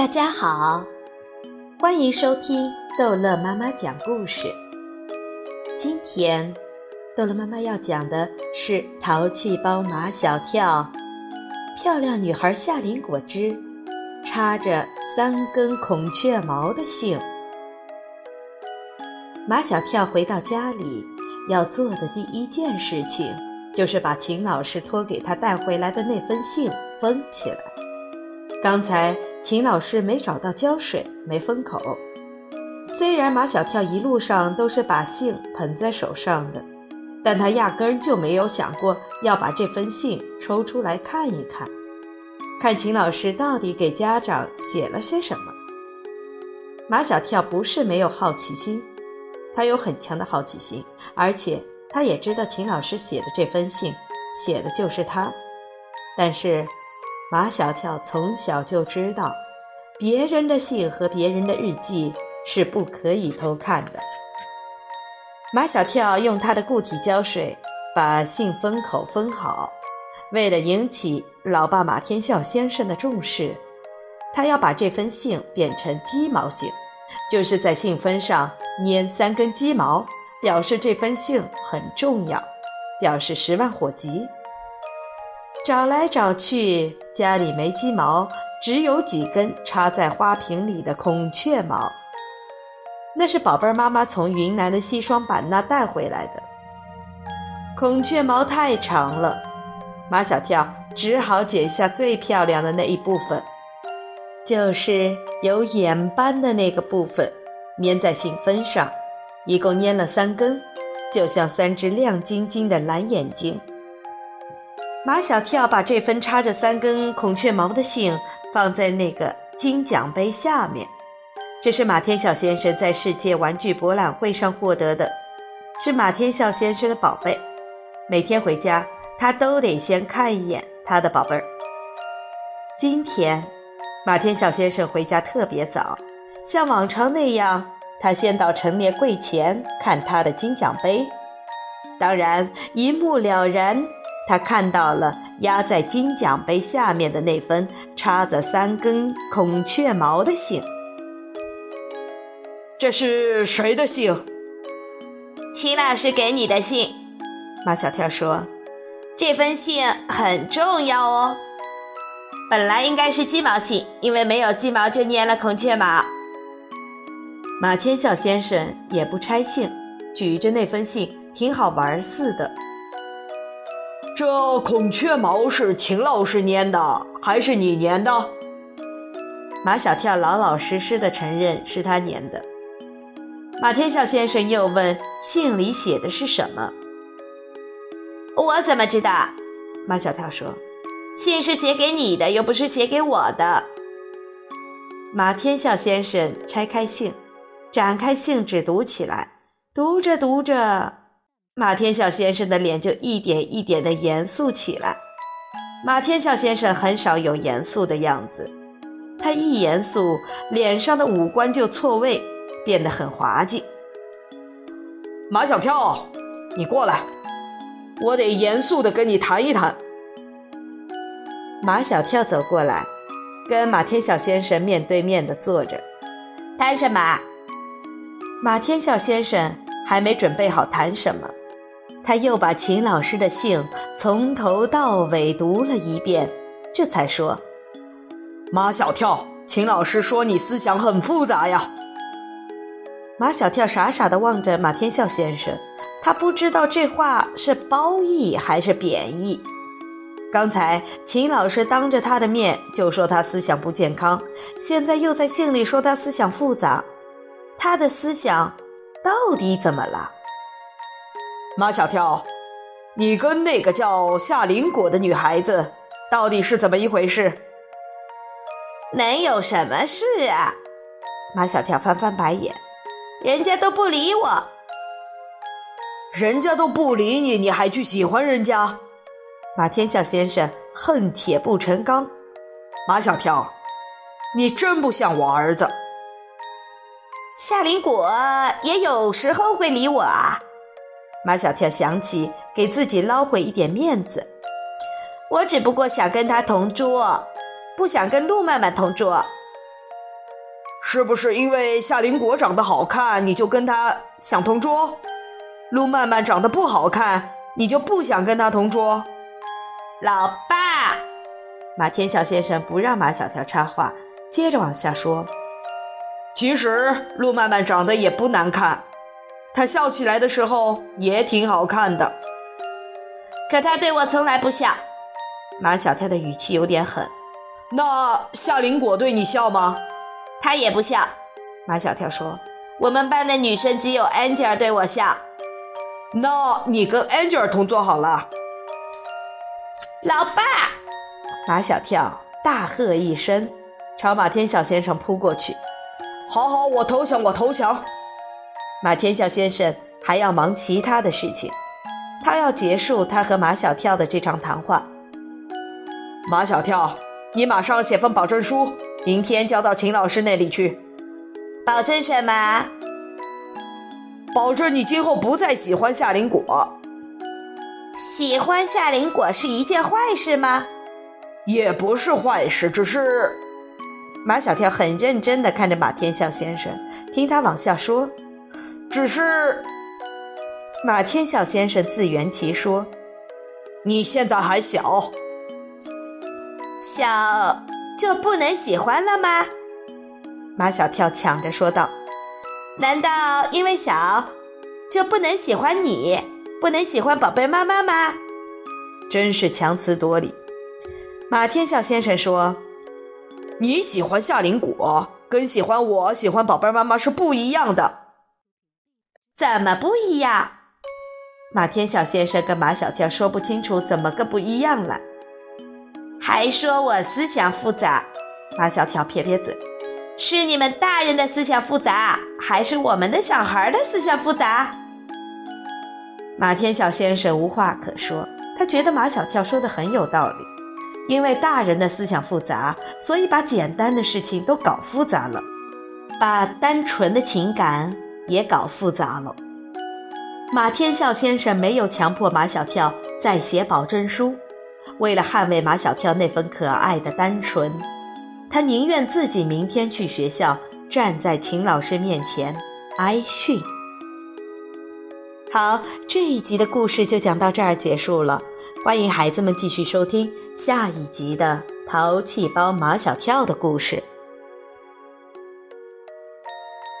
大家好，欢迎收听逗乐妈妈讲故事。今天，逗乐妈妈要讲的是淘气包马小跳、漂亮女孩夏林果汁插着三根孔雀毛的信。马小跳回到家里，要做的第一件事情就是把秦老师托给他带回来的那封信封起来。刚才。秦老师没找到胶水，没封口。虽然马小跳一路上都是把信捧在手上的，但他压根儿就没有想过要把这封信抽出来看一看，看秦老师到底给家长写了些什么。马小跳不是没有好奇心，他有很强的好奇心，而且他也知道秦老师写的这封信写的就是他，但是。马小跳从小就知道，别人的信和别人的日记是不可以偷看的。马小跳用他的固体胶水把信封口封好，为了引起老爸马天笑先生的重视，他要把这封信变成鸡毛信，就是在信封上粘三根鸡毛，表示这封信很重要，表示十万火急。找来找去，家里没鸡毛，只有几根插在花瓶里的孔雀毛。那是宝贝儿妈妈从云南的西双版纳带回来的。孔雀毛太长了，马小跳只好剪下最漂亮的那一部分，就是有眼斑的那个部分，粘在信封上，一共粘了三根，就像三只亮晶晶的蓝眼睛。马小跳把这份插着三根孔雀毛的信放在那个金奖杯下面，这是马天笑先生在世界玩具博览会上获得的，是马天笑先生的宝贝。每天回家，他都得先看一眼他的宝贝儿。今天，马天笑先生回家特别早，像往常那样，他先到陈列柜前看他的金奖杯，当然一目了然。他看到了压在金奖杯下面的那封插着三根孔雀毛的信。这是谁的信？秦老师给你的信。马小跳说：“这封信很重要哦。本来应该是鸡毛信，因为没有鸡毛就粘了孔雀毛。”马天笑先生也不拆信，举着那封信，挺好玩似的。这孔雀毛是秦老师粘的，还是你粘的？马小跳老老实实的承认是他粘的。马天笑先生又问：“信里写的是什么？”我怎么知道？马小跳说：“信是写给你的，又不是写给我的。”马天笑先生拆开信，展开信纸读起来，读着读着。马天笑先生的脸就一点一点的严肃起来。马天笑先生很少有严肃的样子，他一严肃，脸上的五官就错位，变得很滑稽。马小跳，你过来，我得严肃的跟你谈一谈。马小跳走过来，跟马天笑先生面对面的坐着，谈什么？马天笑先生还没准备好谈什么。他又把秦老师的信从头到尾读了一遍，这才说：“马小跳，秦老师说你思想很复杂呀。”马小跳傻傻地望着马天笑先生，他不知道这话是褒义还是贬义。刚才秦老师当着他的面就说他思想不健康，现在又在信里说他思想复杂，他的思想到底怎么了？马小跳，你跟那个叫夏林果的女孩子到底是怎么一回事？能有什么事啊？马小跳翻翻白眼，人家都不理我，人家都不理你，你还去喜欢人家？马天笑先生恨铁不成钢。马小跳，你真不像我儿子。夏林果也有时候会理我啊。马小跳想起给自己捞回一点面子，我只不过想跟他同桌，不想跟陆曼曼同桌。是不是因为夏林果长得好看，你就跟他想同桌？陆曼曼长得不好看，你就不想跟他同桌？老爸，马天笑先生不让马小跳插话，接着往下说：“其实陆曼曼长得也不难看，她笑起来的时候也挺好看的。可他对我从来不笑。”马小跳的语气有点狠。那夏林果对你笑吗？他也不笑。马小跳说：“我们班的女生只有 Angel 对我笑。”那你跟 Angel 同坐好了。老爸！马小跳大喝一声，朝马天笑先生扑过去。好好，我投降，我投降。马天笑先生还要忙其他的事情，他要结束他和马小跳的这场谈话。马小跳。你马上写份保证书，明天交到秦老师那里去。保证什么？保证你今后不再喜欢夏林果。喜欢夏林果是一件坏事吗？也不是坏事，只是……马小跳很认真地看着马天笑先生，听他往下说。只是……马天笑先生自圆其说：“你现在还小。”小就不能喜欢了吗？马小跳抢着说道：“难道因为小就不能喜欢你，不能喜欢宝贝妈妈吗？”真是强词夺理。马天笑先生说：“你喜欢夏林果，跟喜欢我喜欢宝贝妈妈是不一样的。怎么不一样？”马天笑先生跟马小跳说不清楚怎么个不一样了。还说我思想复杂，马小跳撇撇嘴，是你们大人的思想复杂，还是我们的小孩的思想复杂？马天笑先生无话可说，他觉得马小跳说的很有道理，因为大人的思想复杂，所以把简单的事情都搞复杂了，把单纯的情感也搞复杂了。马天笑先生没有强迫马小跳再写保证书。为了捍卫马小跳那份可爱的单纯，他宁愿自己明天去学校，站在秦老师面前挨训。好，这一集的故事就讲到这儿结束了。欢迎孩子们继续收听下一集的《淘气包马小跳》的故事。